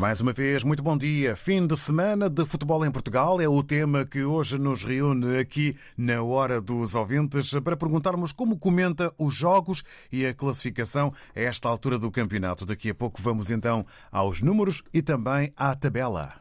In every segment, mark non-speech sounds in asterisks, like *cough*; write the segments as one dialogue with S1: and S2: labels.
S1: Mais uma vez, muito bom dia. Fim de semana de futebol em Portugal é o tema que hoje nos reúne aqui na Hora dos Ouvintes para perguntarmos como comenta os jogos e a classificação a esta altura do campeonato. Daqui a pouco vamos então aos números e também à tabela.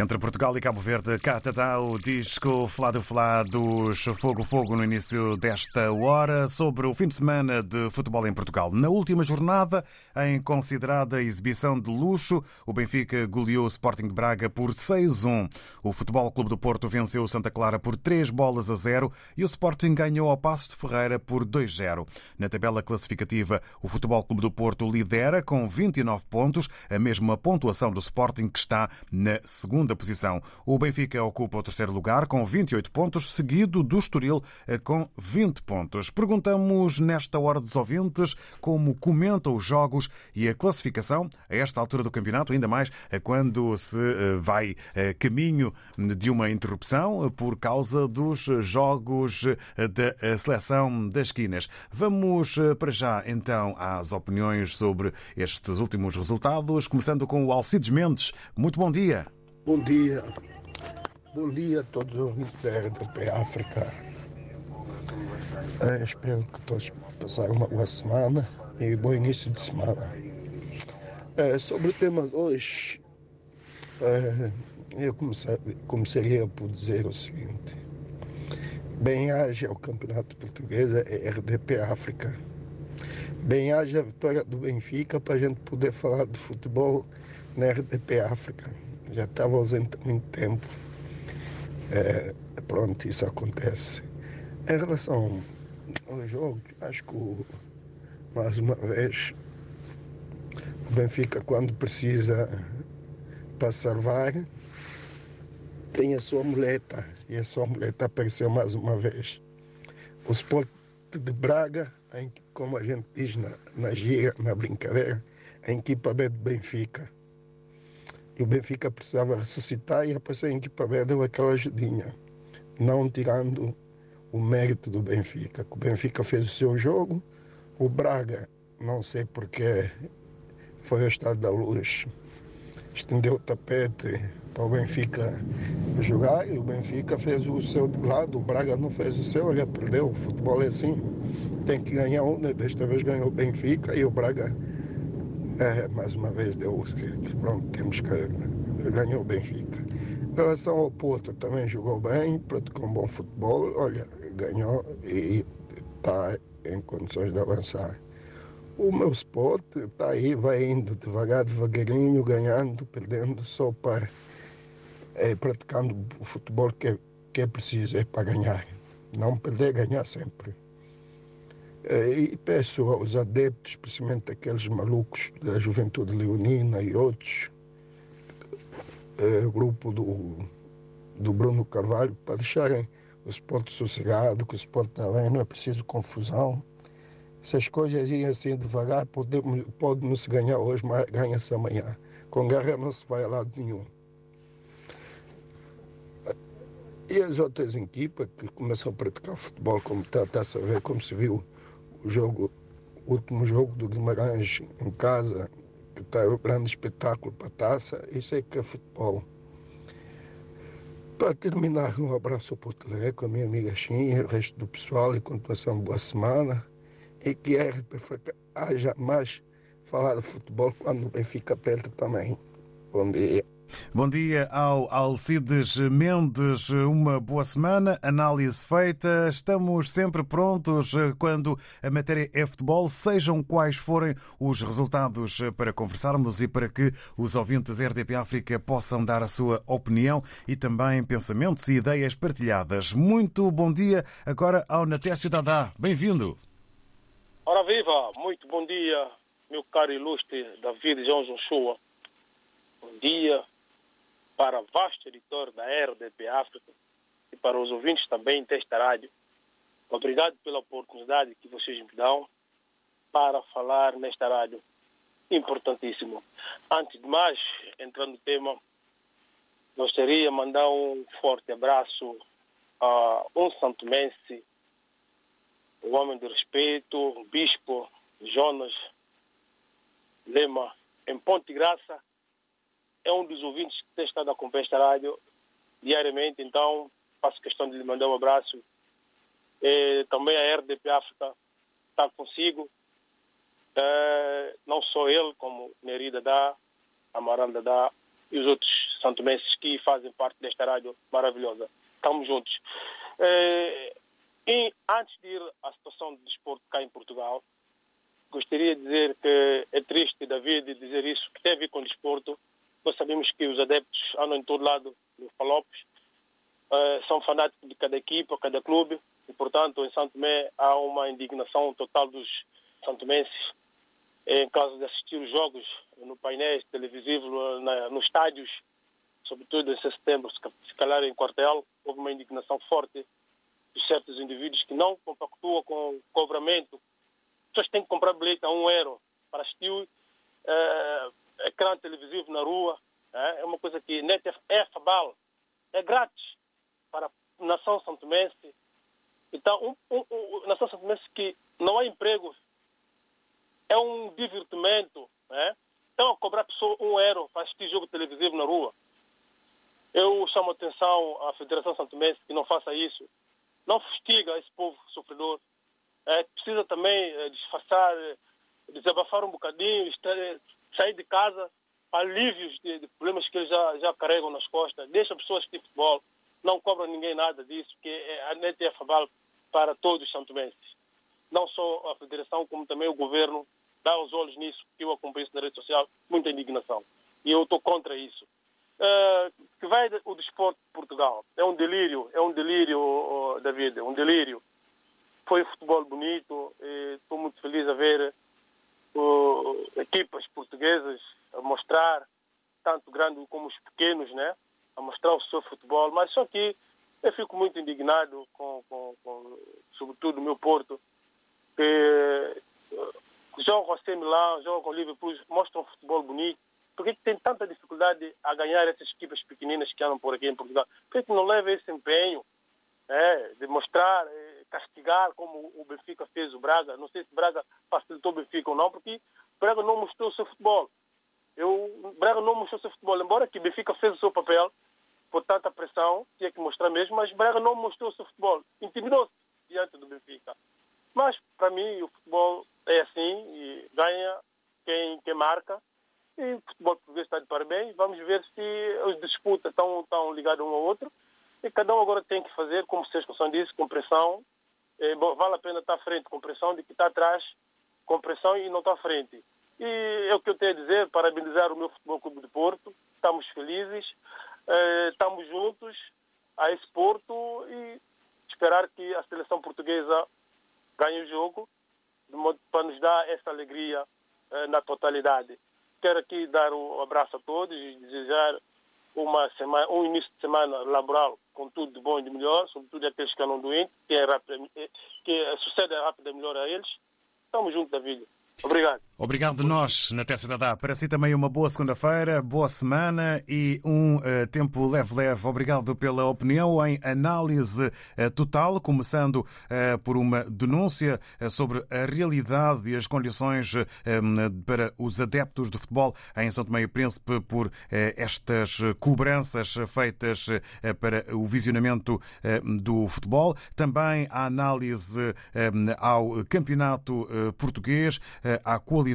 S1: Entre Portugal e Cabo Verde, cá está o disco Flado Flá dos Fogo Fogo no início desta hora sobre o fim de semana de futebol em Portugal. Na última jornada, em considerada exibição de luxo, o Benfica goleou o Sporting de Braga por 6-1. O Futebol Clube do Porto venceu o Santa Clara por 3 bolas a 0 e o Sporting ganhou ao Passo de Ferreira por 2-0. Na tabela classificativa, o Futebol Clube do Porto lidera com 29 pontos, a mesma pontuação do Sporting que está na segunda segunda posição. O Benfica ocupa o terceiro lugar com 28 pontos, seguido do Estoril eh, com 20 pontos. Perguntamos nesta hora dos ouvintes como comentam os jogos e a classificação a esta altura do campeonato, ainda mais eh, quando se eh, vai caminho de uma interrupção por causa dos jogos da seleção das esquinas. Vamos para já então às opiniões sobre estes últimos resultados, começando com o Alcides Mendes. Muito bom dia.
S2: Bom dia. Bom dia a todos os ouvintes da RDP África. É, espero que todos passaram uma boa semana e bom início de semana. É, sobre o tema de hoje, é, eu comecei, começaria por dizer o seguinte. Bem-haja o Campeonato Português, é RDP África. Bem-haja a vitória do Benfica para a gente poder falar de futebol na RDP África já estava ausente há muito tempo. É, pronto, isso acontece. Em relação ao jogo, acho que mais uma vez o Benfica quando precisa para salvar tem a sua muleta e a sua muleta apareceu mais uma vez. O Sport de Braga, em, como a gente diz na, na gira, na brincadeira, a equipa B do Benfica e o Benfica precisava ressuscitar e a equipa B deu aquela ajudinha, não tirando o mérito do Benfica. O Benfica fez o seu jogo, o Braga, não sei porque, foi ao estado da luz, estendeu o tapete para o Benfica jogar e o Benfica fez o seu lado, o Braga não fez o seu, olha, perdeu. O futebol é assim, tem que ganhar um, né? desta vez ganhou o Benfica e o Braga é, mais uma vez deu que, que pronto, temos que ganhar o Benfica. Em relação ao Porto, também jogou bem, praticou um bom futebol, olha, ganhou e está em condições de avançar. O meu sport está aí, vai indo devagar, devagarinho, ganhando, perdendo, só para é, praticando o futebol que, que é preciso, é para ganhar. Não perder, ganhar sempre. Eh, e peço aos adeptos, especialmente aqueles malucos da Juventude Leonina e outros, é, grupo do, do Bruno Carvalho, para deixarem o esporte sossegado, que o esporte também não é preciso confusão. Se as coisas iam assim devagar, podemos, pode não se ganhar hoje, mas ganha-se amanhã. Com guerra não se vai a lado nenhum. E as outras equipas que começam a praticar futebol, como está, está a ver, como se viu jogo, o último jogo do Guimarães em casa, que está o grande espetáculo para a taça, isso é que é futebol. Para terminar, um abraço ao Porto Alegre, a minha amiga Xinha, o resto do pessoal e continuação boa semana. E que a RP haja mais falar de futebol quando o Benfica aperta também. Bom dia.
S1: Bom dia ao Alcides Mendes. Uma boa semana, análise feita. Estamos sempre prontos quando a matéria é futebol, sejam quais forem os resultados para conversarmos e para que os ouvintes RDP África possam dar a sua opinião e também pensamentos e ideias partilhadas. Muito bom dia agora ao Natécio Dadá. Bem-vindo.
S3: Ora viva, muito bom dia, meu caro ilustre David João Joshua. Bom dia, para vasto editor da RDP África e para os ouvintes também desta rádio. Obrigado pela oportunidade que vocês me dão para falar nesta rádio. Importantíssimo. Antes de mais, entrando no tema, gostaria de mandar um forte abraço a um santomense, um homem de respeito, o bispo Jonas Lema, em Ponte Graça, é um dos ouvintes que tem estado a acompanhar esta rádio diariamente, então faço questão de lhe mandar um abraço. E também a RDP África está consigo, é, não só ele, como Nerida dá, Amaranda dá, e os outros santomenses que fazem parte desta rádio maravilhosa. Estamos juntos. Eh, e antes de ir à situação do desporto cá em Portugal, gostaria de dizer que é triste, David, dizer isso, que tem a ver com o desporto. Nós sabemos que os adeptos andam em todo lado no Falopes, uh, são fanáticos de cada equipa, cada clube, e, portanto, em Santo Tomé há uma indignação total dos santomenses. Em caso de assistir os jogos no painéis televisivos, na, nos estádios, sobretudo em setembro, se calhar em quartel, houve uma indignação forte de certos indivíduos que não compactuam com o cobramento. As pessoas têm que comprar bilhete a um euro para assistir uh, ecrã televisivo na rua. É, é uma coisa que net é, fabal, é grátis para a nação santomense. Então, um, um, um, nação santomense que não há emprego, é um divertimento. É? Então, a cobrar pessoa um euro para assistir jogo televisivo na rua. Eu chamo a atenção à Federação Santomense que não faça isso. Não fustiga esse povo sofredor. É, precisa também é, disfarçar, é, desabafar um bocadinho, estar, sair de casa alívios de, de, problemas que eles já, já carregam nas costas. Deixa pessoas de futebol. Não cobra ninguém nada disso, que é, a NET é fabal para todos os santomenses. Não só a Federação, como também o governo dá os olhos nisso, que eu acompanho isso na rede social, muita indignação. E eu estou contra isso. Uh, que vai o desporto de Portugal. É um delírio, é um delírio, uh, David, é um delírio. Foi futebol bonito, estou muito feliz a ver uh, equipas portuguesas a mostrar, tanto grandes como os pequenos, né? a mostrar o seu futebol, mas só que eu fico muito indignado com, com, com sobretudo o meu Porto, que jogam a Milão, jogam o Liverpool, mostram um futebol bonito. Por que tem tanta dificuldade a ganhar essas equipas pequeninas que andam por aqui em Portugal? Por que não leva esse empenho é, de mostrar, é, castigar como o Benfica fez o Braga? Não sei se o Braga facilitou o Benfica ou não, porque o Braga não mostrou o seu futebol. Eu, o Braga não mostrou o seu futebol, embora que o Benfica fez o seu papel, por tanta pressão, tinha que mostrar mesmo, mas o Braga não mostrou o seu futebol. Intimidou-se diante do Benfica. Mas, para mim, o futebol é assim, e ganha quem, quem marca. E o futebol português está de parabéns. Vamos ver se as disputas estão, estão ligadas um ao outro. E cada um agora tem que fazer, como o Sérgio disse, com pressão. É, bom, vale a pena estar à frente com pressão de que está atrás com pressão e não está à frente. E é o que eu tenho a dizer, parabenizar o meu Futebol Clube de Porto. Estamos felizes, eh, estamos juntos a esse Porto e esperar que a seleção portuguesa ganhe o jogo para nos dar essa alegria eh, na totalidade. Quero aqui dar um abraço a todos e desejar uma semana, um início de semana laboral com tudo de bom e de melhor, sobretudo aqueles que andam doentes, que, é rápido, que sucede rápido e melhor a eles. Estamos juntos, David. Obrigado.
S1: Obrigado de nós, na Terça da Para si também uma boa segunda-feira, boa semana e um uh, tempo leve-leve. Obrigado pela opinião em análise uh, total, começando uh, por uma denúncia sobre a realidade e as condições para os adeptos de futebol em São Tomé e Príncipe por estas cobranças feitas para o visionamento do futebol. Também a análise ao campeonato português à qualidade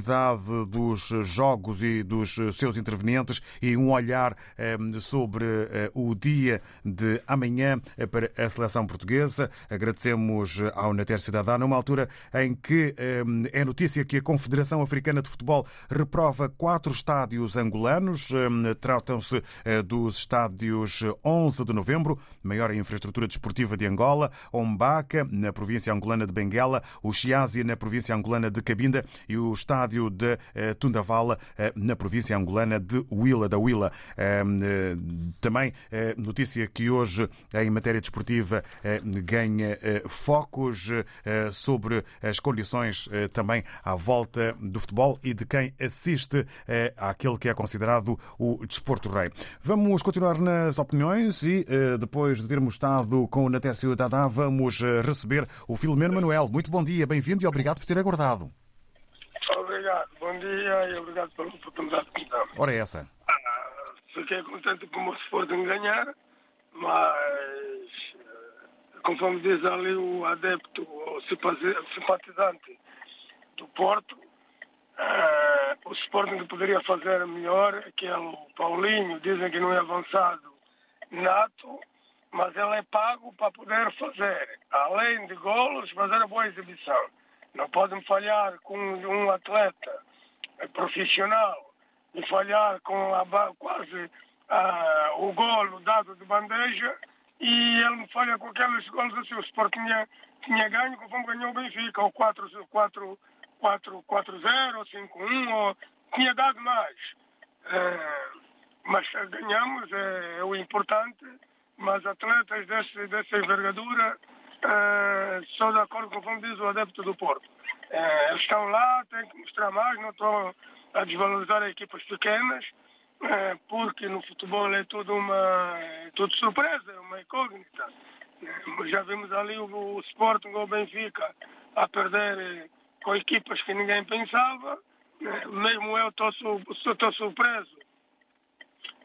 S1: dos jogos e dos seus intervenientes e um olhar eh, sobre eh, o dia de amanhã eh, para a seleção portuguesa. Agradecemos ao Nater Cidadá, numa altura em que é notícia que a Confederação Africana de Futebol reprova quatro estádios angolanos. Tratam-se dos estádios 11 de novembro, maior infraestrutura desportiva de Angola, Ombaca, na província angolana de Benguela, o Chiasia, na província angolana de Cabinda e o estádio de eh, Tundavala, eh, na província angolana de Huila da Huila. Eh, também notícia que hoje, em matéria desportiva, ganha focos sobre as condições também à volta do futebol e de quem assiste àquele que é considerado o desporto rei. Vamos continuar nas opiniões e depois de termos estado com o Natércio Dadá, vamos receber o Filomeno Manuel. Muito bom dia, bem-vindo e obrigado por ter aguardado.
S4: Obrigado, bom dia e obrigado pela oportunidade que me dá.
S1: Ora é essa.
S4: Ah, fiquei contente por o Sporting ganhar, mas eh, conforme diz ali o adepto ou simpatizante do Porto, ah, o Sporting que poderia fazer melhor, aquele Paulinho, dizem que não é avançado nato, mas ele é pago para poder fazer, além de golos, fazer a boa exibição. Não podem falhar com um atleta profissional e falhar com a, quase a, o golo dado de bandeja e ele me falha com aqueles golos assim. O Sport tinha, tinha ganho conforme ganhou o Benfica, ou 4-0, 5-1, ou tinha dado mais. É, mas ganhamos, é, é, o importante, mas atletas desse, dessa envergadura só de acordo com como diz o adepto do Porto. É, eles estão lá, têm que mostrar mais, não estão a desvalorizar equipas pequenas, é, porque no futebol é tudo uma tudo surpresa, uma incógnita. Já vimos ali o, o Sporting ou o Benfica a perder com equipas que ninguém pensava. Mesmo eu estou surpreso.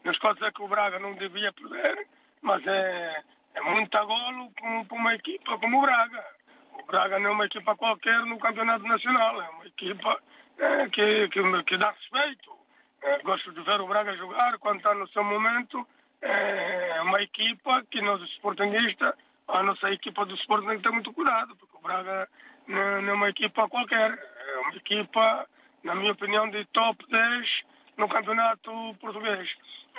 S4: Não estou a dizer que o Braga não devia perder, mas é, é muito golo para uma equipa como o Braga. O Braga não é uma equipa qualquer no campeonato nacional, é uma equipa é, que, que, que dá respeito. É, gosto de ver o Braga jogar quando está no seu momento. É uma equipa que nós, sportinguistas, a nossa equipa do Sporting tem que ter muito cuidado, porque o Braga não é uma equipa qualquer. É uma equipa, na minha opinião, de top 10 no campeonato português.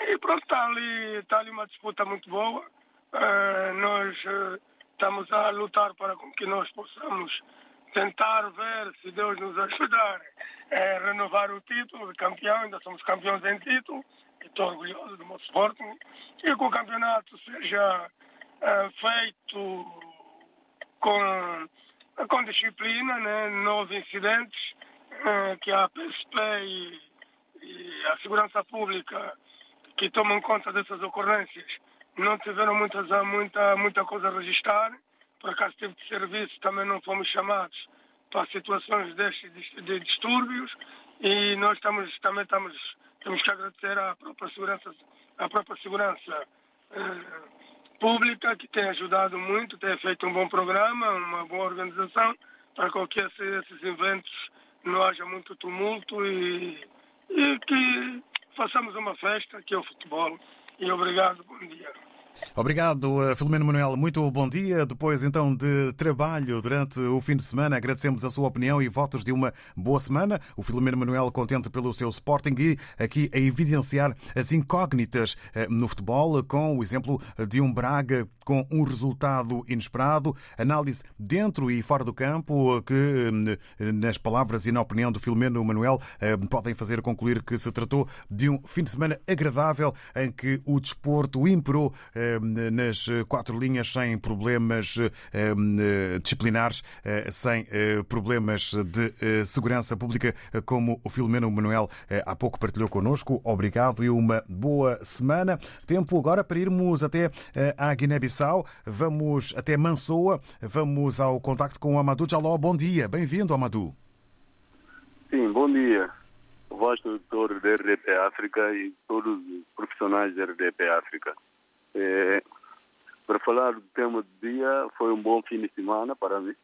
S4: E pronto, está ali, está ali uma disputa muito boa. Uh, nós uh, estamos a lutar para que nós possamos tentar ver se Deus nos ajudar a renovar o título de campeão. Ainda somos campeões em título. Estou orgulhoso do meu Sporting. E que o campeonato seja feito com, com disciplina, né? não houve incidentes, que a PSP e, e a Segurança Pública que tomam conta dessas ocorrências não tiveram muitas, muita, muita coisa a registrar por acaso teve de serviço, também não fomos chamados para situações destes de distúrbios e nós estamos, também estamos, temos que agradecer à própria segurança, à própria segurança eh, pública que tem ajudado muito, tem feito um bom programa, uma boa organização para que esses eventos não haja muito tumulto e, e que façamos uma festa, que é o futebol. E obrigado, bom dia.
S1: Obrigado, eh, Filomeno Manuel. Muito bom dia. Depois, então, de trabalho durante o fim de semana, agradecemos a sua opinião e votos de uma boa semana. O Filomeno Manuel contente pelo seu Sporting e aqui a evidenciar as incógnitas eh, no futebol, com o exemplo de um Braga com um resultado inesperado, análise dentro e fora do campo, que, eh, nas palavras e na opinião do Filomeno Manuel, podem fazer concluir que se tratou de um fim de semana agradável em que o desporto imperou nas quatro linhas sem problemas eh, disciplinares, eh, sem eh, problemas de segurança pública, como o Filomeno Manuel há pouco partilhou connosco. Obrigado e uma boa semana. Tempo agora para irmos até à Guiné-Bissau. Vamos até Mansoa. Vamos ao contacto com o Amadou Jaló. Bom dia. Bem-vindo, Amadou.
S5: Sim, bom dia. Voz doutor da RDP África e todos os profissionais da RDP África. É, para falar do tema do dia, foi um bom fim de semana para mim,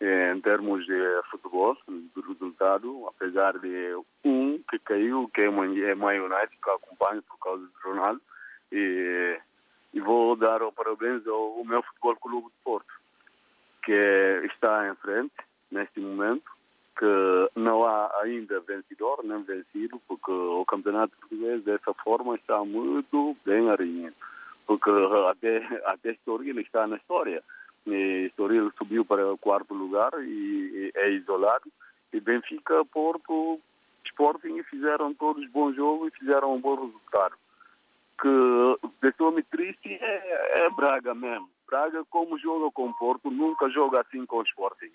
S5: é, em termos de futebol, do resultado, apesar de um que caiu, que é My United, que acompanho por causa do Ronaldo, e, e vou dar os parabéns ao, ao meu Futebol Clube de Porto, que está em frente neste momento, que não há ainda vencedor, nem vencido, porque o campeonato português dessa forma está muito bem arinhado porque até, até Estoril está na história. Estoril subiu para o quarto lugar e é isolado. E Benfica, Porto, Sporting fizeram todos bons jogos e fizeram um bom resultado. Que deixou-me triste é, é, Braga mesmo. Braga, como joga com Porto, nunca joga assim com o Sporting.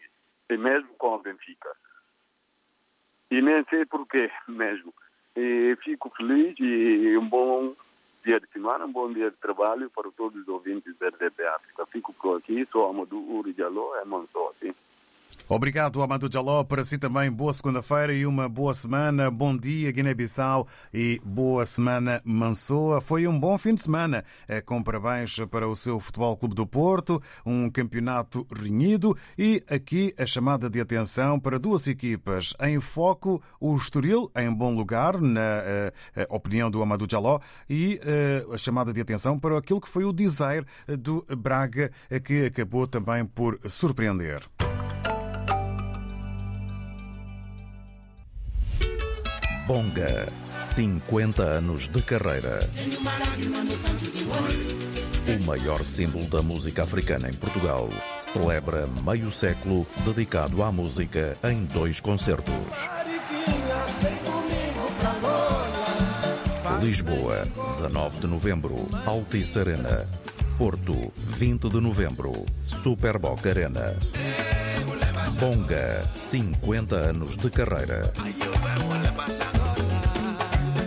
S5: E mesmo com o Benfica. E nem sei porquê mesmo. E fico feliz e um bom dia de semana, um bom dia de trabalho para todos os ouvintes da RDP África. Fico por aqui, sou Amadou Uri Diallo, é Manso, sim.
S1: Obrigado, Amadou Jaló. Para si também, boa segunda-feira e uma boa semana. Bom dia, Guiné-Bissau e boa semana, Mansoa. Foi um bom fim de semana, eh, com parabéns para o seu Futebol Clube do Porto, um campeonato renhido e aqui a chamada de atenção para duas equipas em foco, o Estoril, em bom lugar, na uh, opinião do Amadou Jaló, e uh, a chamada de atenção para aquilo que foi o Desire do Braga, que acabou também por surpreender.
S6: Bonga, 50 anos de carreira. O maior símbolo da música africana em Portugal celebra meio século dedicado à música em dois concertos. Lisboa, 19 de novembro, Altice Arena. Porto, 20 de novembro, Superboc Arena. Bonga, 50 anos de carreira.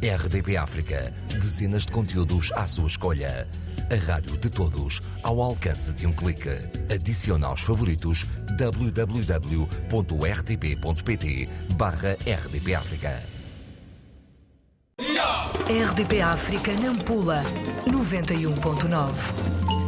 S7: RDP África, dezenas de conteúdos à sua escolha. A rádio de todos, ao alcance de um clique. Adicione aos favoritos www.rtp.pt barra RDP África.
S8: RDP África Nampula 91.9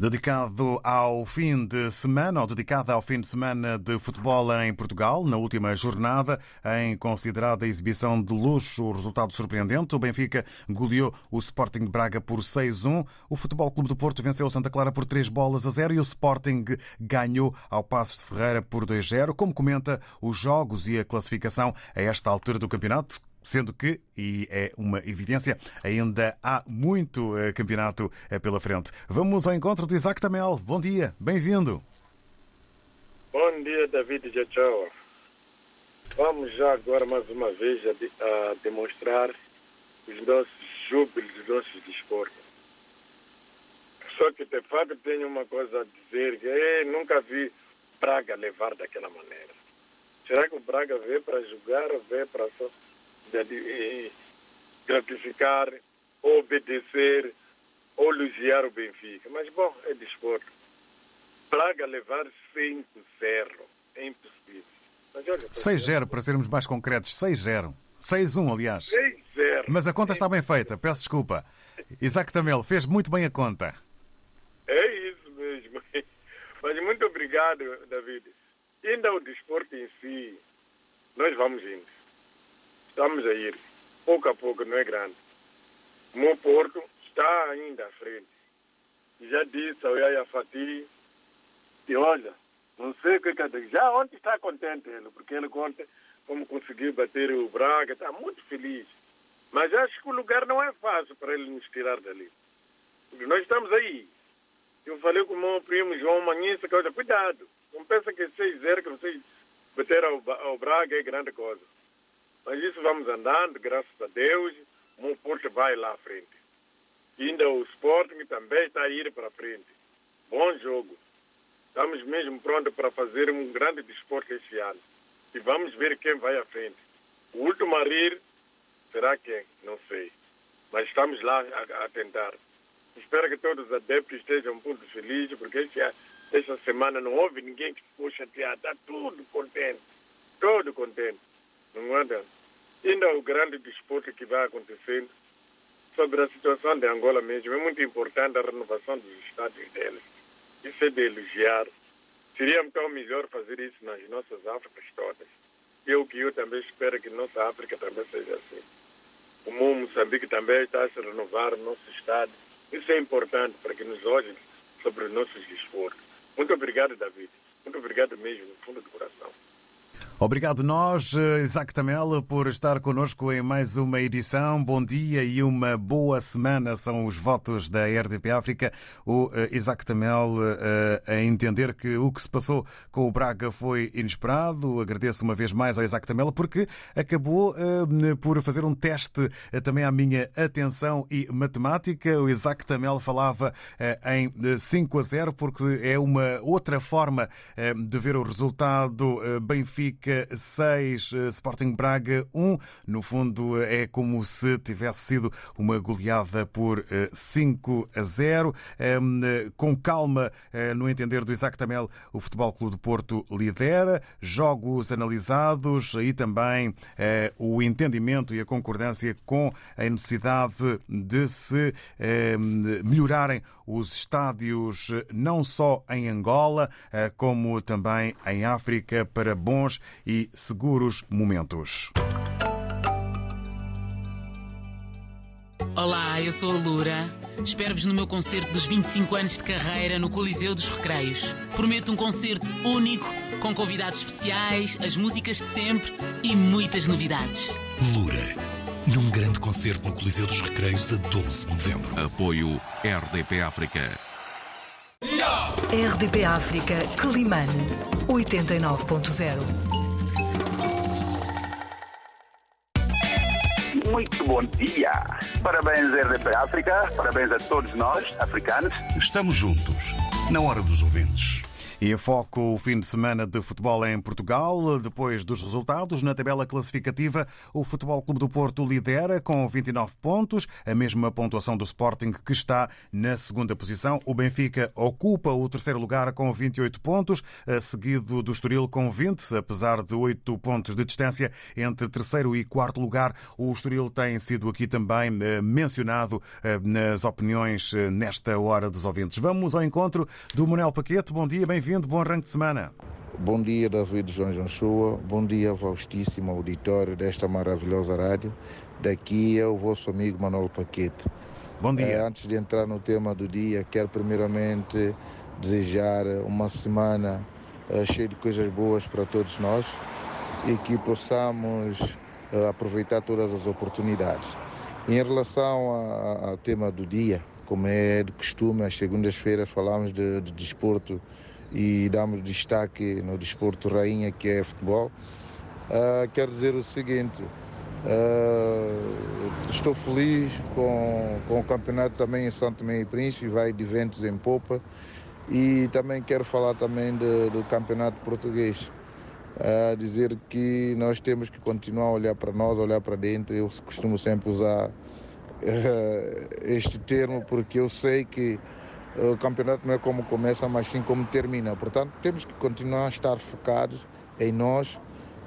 S1: Dedicado ao fim de semana, ou dedicada ao fim de semana de futebol em Portugal, na última jornada, em considerada exibição de luxo, o resultado surpreendente. O Benfica goleou o Sporting de Braga por 6-1. O Futebol Clube do Porto venceu o Santa Clara por 3 bolas a 0 e o Sporting ganhou ao Passos de Ferreira por 2-0. Como comenta os jogos e a classificação a esta altura do campeonato, Sendo que, e é uma evidência, ainda há muito eh, campeonato eh, pela frente. Vamos ao encontro do Isaac Tamel. Bom dia, bem-vindo.
S9: Bom dia, David Jachawa. Vamos já agora mais uma vez a, de, a demonstrar os nossos júbilos, os nossos desportos. Só que de fato tenho uma coisa a dizer, que nunca vi Braga levar daquela maneira. Será que o Braga veio para jogar ou veio para só gratificar, obedecer ou elogiar o Benfica. Mas, bom, é desporto. Braga levar 5-0 é impossível.
S1: 6-0, para sermos mais concretos. 6-0. 6-1, aliás.
S9: 6-0.
S1: Mas a conta está bem feita, peço desculpa. Isaac Tamel fez muito bem a conta.
S9: É isso mesmo. *laughs* Mas muito obrigado, David. Ainda o desporto em si, nós vamos indo. Estamos a ir. Pouco a pouco, não é grande. O meu Porto está ainda à frente. Já disse ao Yaya Fati, e olha, não sei o que quer dizer. Já ontem está contente ele, porque ele conta como conseguiu bater o Braga, está muito feliz. Mas acho que o lugar não é fácil para ele nos tirar dali. Porque nós estamos aí. Eu falei com o meu primo João Manhissa, que olha, cuidado. Não pensa que 6-0 que vocês bateram ao, ao Braga é grande coisa. Mas isso vamos andando, graças a Deus, o Porto vai lá à frente. Ainda o Sporting também está a ir para frente. Bom jogo. Estamos mesmo prontos para fazer um grande desporto este ano. E vamos ver quem vai à frente. O último a rir será quem? Não sei. Mas estamos lá a, a tentar. Espero que todos os adeptos estejam muito felizes, porque este, esta semana não houve ninguém que ficou chateado. Está tudo contente. Todo contente. Não anda? Ainda o grande disputa que vai acontecendo sobre a situação de Angola mesmo. É muito importante a renovação dos estados deles. Isso é de elogiar. Seria então melhor fazer isso nas nossas Áfricas todas. Eu que eu também espero que nossa África também seja assim. Como Moçambique também está a se renovar o nosso estado. Isso é importante para que nos olhem sobre os nossos desportos. Muito obrigado, David. Muito obrigado mesmo, do fundo do coração.
S1: Obrigado nós, eh, Isaac Tamel, por estar connosco em mais uma edição. Bom dia e uma boa semana são os votos da RDP África. O eh, Isaac Tamel eh, a entender que o que se passou com o Braga foi inesperado. Agradeço uma vez mais ao Isaac Tamel porque acabou por fazer um teste também à minha atenção e matemática. O Isaac Tamel falava em 5 a 0 porque é uma outra forma de ver o resultado Benfica Benfica 6, eh, Sporting Braga 1. No fundo, é como se tivesse sido uma goleada por 5 eh, a 0. Ehm, com calma, eh, no entender do Isaac Tamel, o Futebol Clube do Porto lidera. Jogos analisados e também o entendimento e a concordância com a necessidade de se ehm, melhorarem os estádios não só em Angola, como também em África para bons e seguros momentos.
S10: Olá, eu sou a Lura. Espero-vos no meu concerto dos 25 anos de carreira no Coliseu dos Recreios. Prometo um concerto único, com convidados especiais, as músicas de sempre e muitas novidades.
S6: Lura, num grande concerto no Coliseu dos Recreios a 12 de novembro.
S11: Apoio RDP África.
S8: RDP África, Climane, 89.0.
S12: Muito bom dia. Parabéns, RDP África. Parabéns a todos nós, africanos.
S6: Estamos juntos, na hora dos ouvintes.
S1: E a foco o fim de semana de futebol em Portugal. Depois dos resultados, na tabela classificativa, o Futebol Clube do Porto lidera com 29 pontos, a mesma pontuação do Sporting, que está na segunda posição. O Benfica ocupa o terceiro lugar com 28 pontos, seguido do Estoril com 20, apesar de 8 pontos de distância entre terceiro e quarto lugar. O Estoril tem sido aqui também eh, mencionado eh, nas opiniões eh, nesta hora dos ouvintes. Vamos ao encontro do Manuel Paquete. Bom dia, bem-vindo bem-vindo, bom arranque de semana.
S13: Bom dia, David João Janchoa. Bom dia, vastíssimo auditório desta maravilhosa rádio. Daqui é o vosso amigo Manuel Paquete.
S1: Bom dia.
S13: É, antes de entrar no tema do dia, quero primeiramente desejar uma semana é, cheia de coisas boas para todos nós e que possamos é, aproveitar todas as oportunidades. Em relação ao tema do dia, como é de costume, às segundas-feiras falamos de, de desporto e damos destaque no desporto rainha que é futebol. Uh, quero dizer o seguinte, uh, estou feliz com, com o campeonato também em Santo Meio e Príncipe, vai de ventos em popa e também quero falar também de, do campeonato português. Uh, dizer que nós temos que continuar a olhar para nós, olhar para dentro. Eu costumo sempre usar este termo porque eu sei que o campeonato não é como começa, mas sim como termina. Portanto, temos que continuar a estar focados em nós.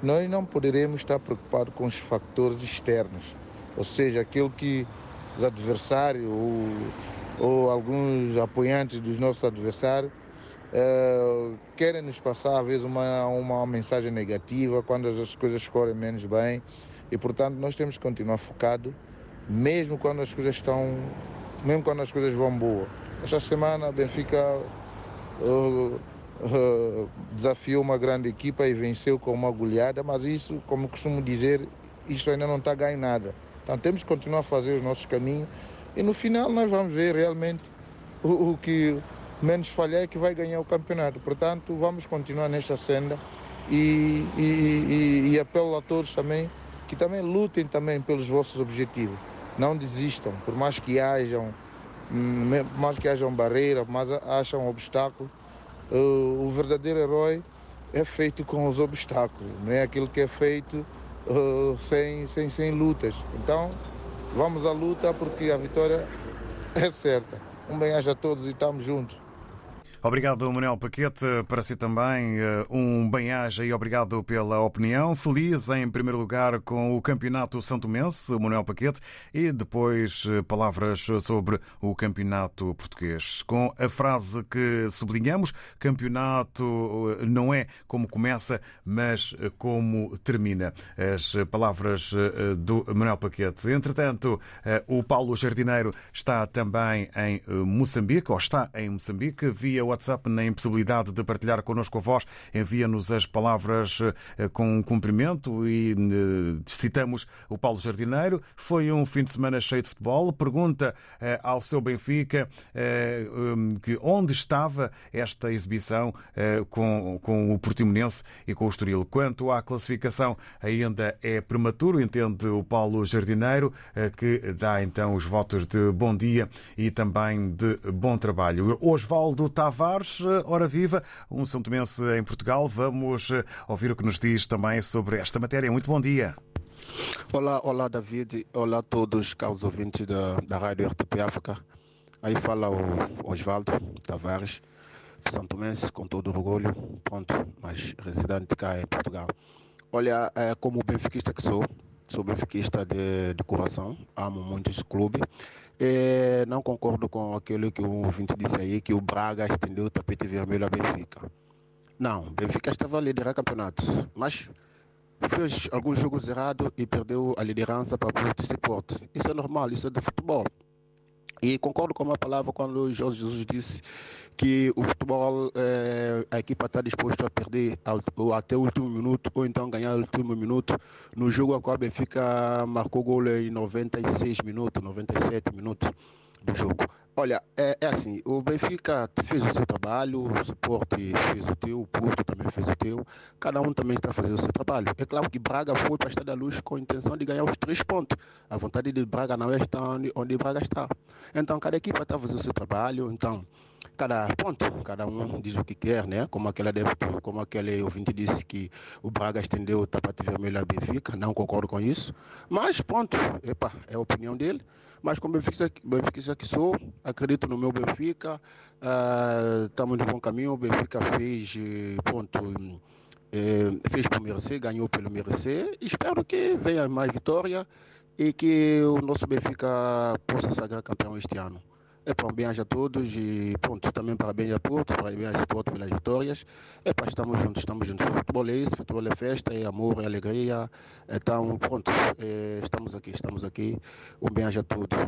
S13: Nós não poderemos estar preocupados com os fatores externos, ou seja, aquilo que os adversários ou, ou alguns apoiantes dos nossos adversários uh, querem nos passar, às vezes, uma, uma mensagem negativa quando as coisas correm menos bem. E, portanto, nós temos que continuar focados, mesmo quando as coisas estão, mesmo quando as coisas vão boas. Esta semana, Benfica uh, uh, desafiou uma grande equipa e venceu com uma goleada, mas isso, como costumo dizer, isto ainda não está ganho nada. Então temos que continuar a fazer os nossos caminhos e no final nós vamos ver realmente o, o que menos falhar é que vai ganhar o campeonato. Portanto, vamos continuar nesta senda e, e, e, e apelo a todos também que também lutem também pelos vossos objetivos. Não desistam, por mais que hajam mais que haja uma barreira, mas haja um obstáculo. O verdadeiro herói é feito com os obstáculos, não é aquilo que é feito sem, sem, sem lutas. Então, vamos à luta porque a vitória é certa. Um bem-aja a todos e estamos juntos.
S1: Obrigado, Manuel Paquete. Para si também, eh, um bem-aja e obrigado pela opinião. Feliz, em primeiro lugar, com o Campeonato Santo Mense, Manuel Paquete, e depois eh, palavras sobre o Campeonato Português. Com a frase que sublinhamos: campeonato eh, não é como começa, mas como termina. As palavras do Manuel Paquete. Entretanto, o Paulo Jardineiro está também em Moçambique, ou está em Moçambique, via WhatsApp na impossibilidade de partilhar connosco a voz, envia-nos as palavras com um cumprimento e citamos o Paulo Jardineiro. Foi um fim de semana cheio de futebol. Pergunta ao seu Benfica que onde estava esta exibição com, com o Portimonense e com o Estoril. Quanto à classificação, ainda é prematuro, entende o Paulo Jardineiro, que dá então os votos de bom dia e também de bom trabalho. Osvaldo Tavares, hora viva, um São Tomense em Portugal. Vamos ouvir o que nos diz também sobre esta matéria. Muito bom dia.
S14: Olá, olá David, olá a todos, caros ouvintes da, da Rádio RTP África. Aí fala o Osvaldo Tavares, São Tomense, com todo orgulho, pronto, mas residente cá em Portugal. Olha, é, como benfiquista que sou, sou benfiquista de, de coração, amo muito esse clube. E não concordo com aquilo que o ouvinte disse aí, que o Braga estendeu o tapete vermelho a Benfica. Não, Benfica estava a liderar campeonatos, mas fez alguns jogos errados e perdeu a liderança para e Sport. Isso é normal, isso é do futebol. E concordo com uma palavra quando o Jorge Jesus disse que o futebol, é, a equipa está disposta a perder até o último minuto ou então ganhar o último minuto. No jogo a qual Benfica marcou gol em 96 minutos, 97 minutos do jogo. Olha, é, é, assim, o Benfica fez o seu trabalho, o Sport fez o teu, o Porto também fez o teu, cada um também está fazendo o seu trabalho. É claro que Braga foi para a Estádio da Luz com a intenção de ganhar os três pontos. A vontade de Braga não é estar onde, onde Braga está. Então, cada equipa está fazendo o seu trabalho, então, cada ponto, cada um diz o que quer, né? Como aquele adepto, como aquele ouvinte disse que o Braga estendeu o tapete vermelho a Benfica, não concordo com isso. Mas, ponto, epa, é a opinião dele. Mas como Benfica, Benfica que sou, acredito no meu Benfica, uh, estamos no bom caminho, o Benfica fez, ponto, eh, fez para o Mercê, ganhou pelo Mercê, espero que venha mais vitória e que o nosso Benfica possa sagrar campeão este ano. É para bem a todos e pronto, também parabéns a Porto, parabéns a Porto pelas vitórias. É para estamos juntos, estamos juntos. Futebol é isso, futebol é festa, é amor, é alegria. Então, pronto, é, estamos aqui, estamos aqui. Um bem a todos.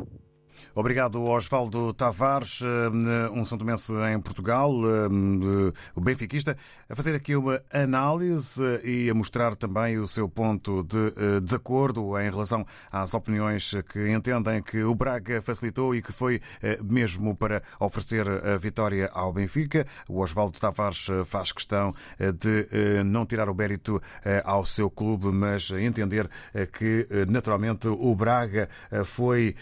S1: Obrigado, Osvaldo Tavares, eh, um São Tomense em Portugal, eh, o benfiquista, a fazer aqui uma análise e a mostrar também o seu ponto de eh, desacordo em relação às opiniões que entendem que o Braga facilitou e que foi mesmo para oferecer a vitória ao Benfica. O Osvaldo Tavares faz questão de não tirar o mérito ao seu clube, mas entender que naturalmente o Braga foi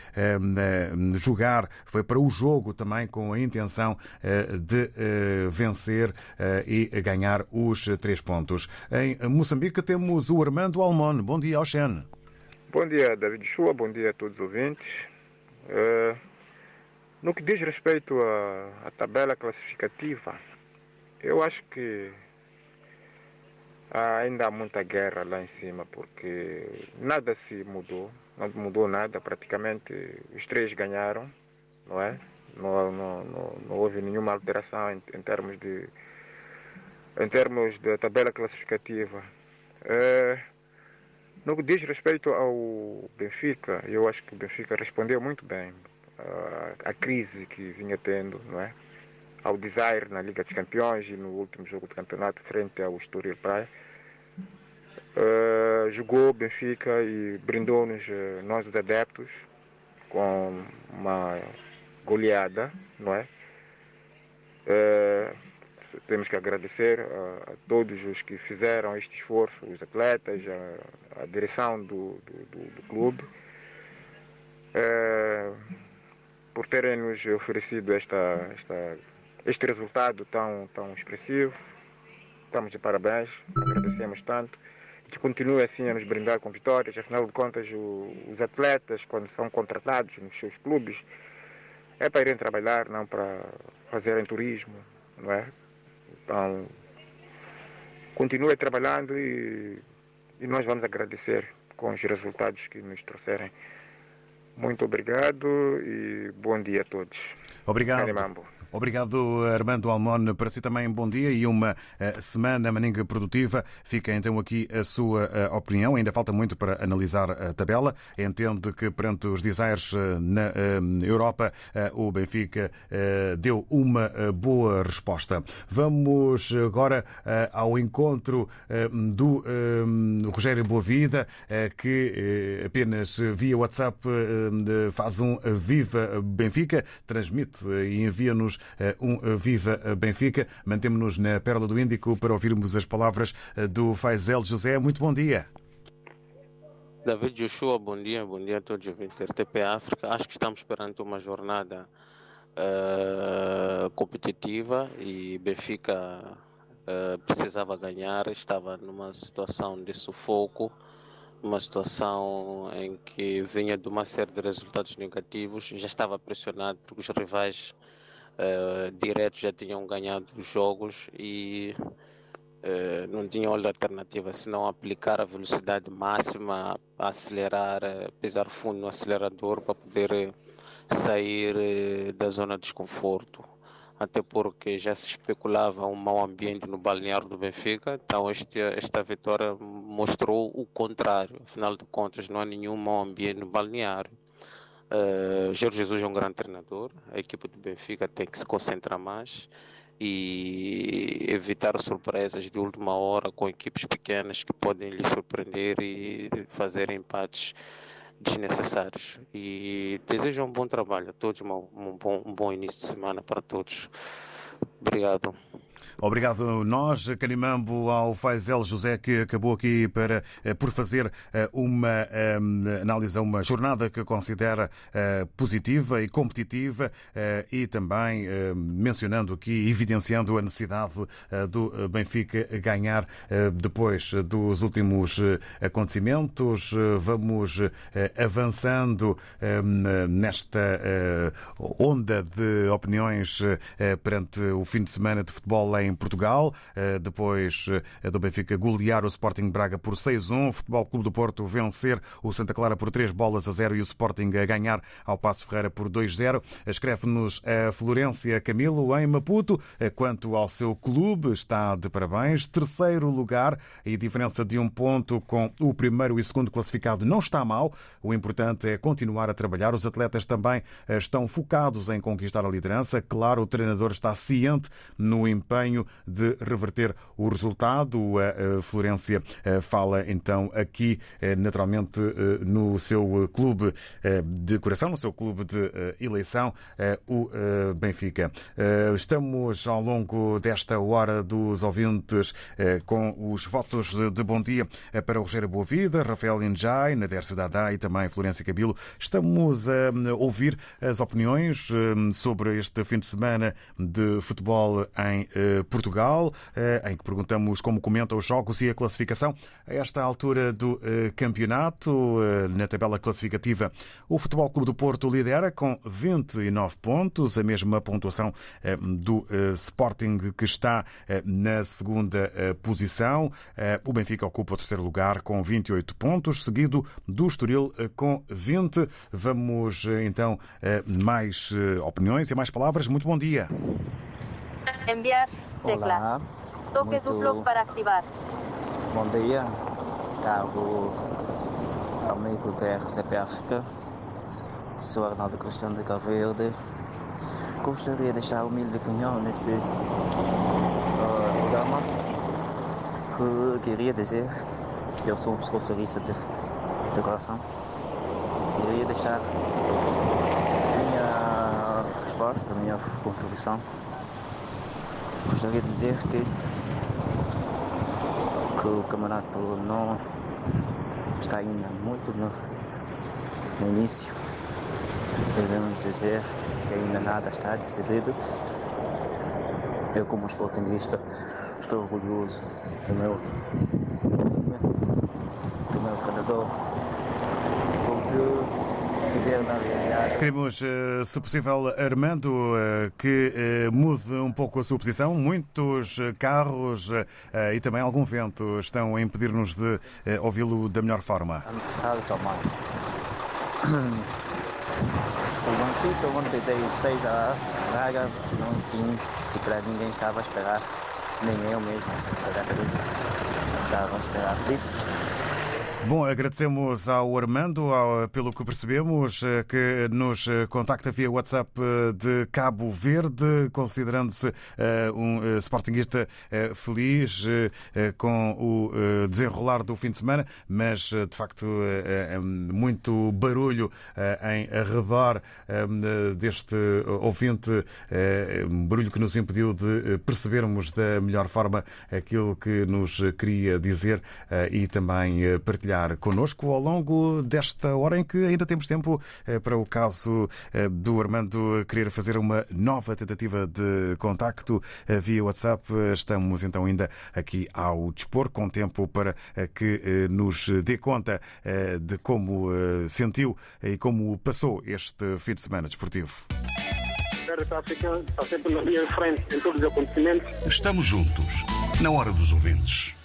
S1: jogar, foi para o jogo também com a intenção eh, de eh, vencer eh, e ganhar os três pontos. Em Moçambique temos o Armando Almon. Bom dia, Oxen.
S15: Bom dia, David Chua. Bom dia a todos os ouvintes. No que diz respeito à, à tabela classificativa, eu acho que ainda há muita guerra lá em cima, porque nada se mudou não mudou nada, praticamente os três ganharam, não é? Não, não, não, não houve nenhuma alteração em, em, termos de em termos da tabela classificativa. É, no que diz respeito ao Benfica, eu acho que o Benfica respondeu muito bem à, à crise que vinha tendo, não é? Ao desire na Liga dos Campeões e no último jogo do campeonato frente ao Estoril Praia. Uh, jogou Benfica e brindou-nos, uh, nós os adeptos, com uma goleada, não é? Uh, temos que agradecer a, a, todos os que fizeram este esforço, os atletas, a, a direção do, do, do, do clube, por terem nos oferecido esta, esta, este resultado tão, tão expressivo. Estamos de parabéns, agradecemos tanto que continue assim a nos brindar com vitórias. Afinal de contas, o, os atletas, quando são contratados nos seus clubes, é para irem trabalhar, não para fazerem turismo, não é? Então, continue trabalhando e, e nós vamos agradecer com os resultados que nos trouxerem. Muito obrigado e bom dia a todos.
S1: Obrigado. Obrigado, Armando Almon. Para si também, bom dia e uma uh, semana maninga produtiva. Fica então aqui a sua uh, opinião. Ainda falta muito para analisar a tabela. Entende que perante os desires uh, na Europa, o Benfica deu uma boa resposta. Vamos agora ao encontro do Rogério Boavida, que apenas via WhatsApp faz um Viva Benfica, transmite e envia-nos eh, um eh, Viva Benfica. Mantemos-nos na Pérola do Índico para ouvirmos as palavras eh, do Faisel José. Muito bom dia.
S16: David Joshua, bom dia, bom dia a todos os ouvintes RTP África. Acho que estamos perante uma jornada uh, competitiva e Benfica uh, precisava ganhar, estava numa situação de sufoco, uma situação em que vinha de uma série de resultados negativos, já estava pressionado porque os rivais uh, diretos já tinham ganhado os jogos e uh, não tinham outra alternativa senão aplicar a velocidade máxima, acelerar, uh, pisar fundo no acelerador para poder sair da zona de desconforto. Até porque já se especulava um mau ambiente no balneário do Benfica, então este, esta vitória mostrou o contrário. Afinal de contas, não há nenhum mau ambiente no balneário Uh, Jorge Jesus é um grande treinador, a equipe do Benfica tem que se concentrar mais e evitar surpresas de última hora com equipes pequenas que podem lhe surpreender e fazer empates desnecessários. E desejo um bom trabalho a todos, um bom, um bom início de semana para todos. Obrigado.
S1: Obrigado nós, Canimambo, ao Faisel José, que acabou aqui para, eh, por fazer eh, uma um, análise a uma jornada que considera positiva e competitiva e também mencionando aqui, evidenciando a necessidade do Benfica ganhar depois dos últimos acontecimentos. Vamos avançando nesta onda de opiniões perante o fim de semana de futebol em Portugal. Eh, depois eh, do Benfica golear o Sporting Braga por 6-1. O Futebol Clube do Porto vencer o Santa Clara por 3 bolas a 0 e o Sporting a ganhar ao Passo Ferreira por 2-0. Escreve-nos a Florência Camilo em Maputo. Eh, quanto ao seu clube, está de parabéns. Terceiro lugar e diferença de um ponto com o primeiro e segundo classificado não está mal. O importante é continuar a trabalhar. Os atletas também estão focados em conquistar a liderança. Claro, o treinador está ciente no empenho de reverter o resultado. A Florência eh, fala então aqui, eh, naturalmente, eh, no seu clube de coração, no seu clube de eleição, o Benfica. Estamos ao longo desta hora dos ouvintes com os votos de bom dia para o Rogério Boavida, Rafael Injai, Nader Cidadá e também Florência Cabilo. Estamos a ouvir as opiniões sobre este fim de semana de futebol em Portugal, eh, em que perguntamos como comenta os jogos e a classificação. A esta altura do eh, campeonato, eh, na tabela classificativa, o Futebol Clube do Porto lidera com 29 pontos, a mesma pontuação do Sporting, que está na segunda posição. O Benfica ocupa o terceiro lugar com 28 pontos, seguido do Estoril com 20. Vamos então mais opiniões e mais palavras. Muito bom dia.
S17: Enviar tecla.
S18: Olá.
S17: Toque
S18: Muito
S17: duplo para activar.
S18: Bom dia, caro amigo da RCP África. Sou Arnaldo Cristiano de Cabo Verde. Gostaria de deixar humilde opinião nesse uh, programa. Que queria dizer que eu sou um psicoterapeuta de, de coração. Queria deixar minha resposta, minha contribuição gostaria de dizer que, que o campeonato não está ainda muito no, no início. Devemos dizer que ainda nada está decidido. Eu como esportinguista estou orgulhoso do meu time, do meu treinador,
S1: Queremos, eh, se possível, Armando, eh, que eh, mude um pouco a sua posição. Muitos carros e também algum vento estão a impedir-nos de ouvi-lo da melhor forma.
S18: Ano passado. *coughs* O Benfica, ontem dei 6 a Braga, não tinha, se calhar ninguém estava a esperar, nem eu mesmo, estava a esperar por isso.
S1: Bom, agradecemos ao Armando, ao, pelo que percebemos, eh, que nos eh, contacta via WhatsApp eh, de Cabo Verde, considerando-se uh, um uh, sportinguista uh, feliz com o desenrolar do fim de semana, mas de facto muito barulho em arredor deste ouvinte, barulho que nos impediu de percebermos da melhor forma aquilo que nos queria dizer e também partilhar partilhar connosco ao longo desta hora em que ainda temos tempo eh, para o caso eh, do Armando querer fazer uma nova tentativa de contacto eh, via WhatsApp. Estamos então ainda aqui ao dispor, com tempo para que nos dê conta de como sentiu e como passou este fim de semana desportivo.
S4: Está sempre na linha de frente em todos os acontecimentos.
S19: Estamos juntos, na hora dos ouvintes.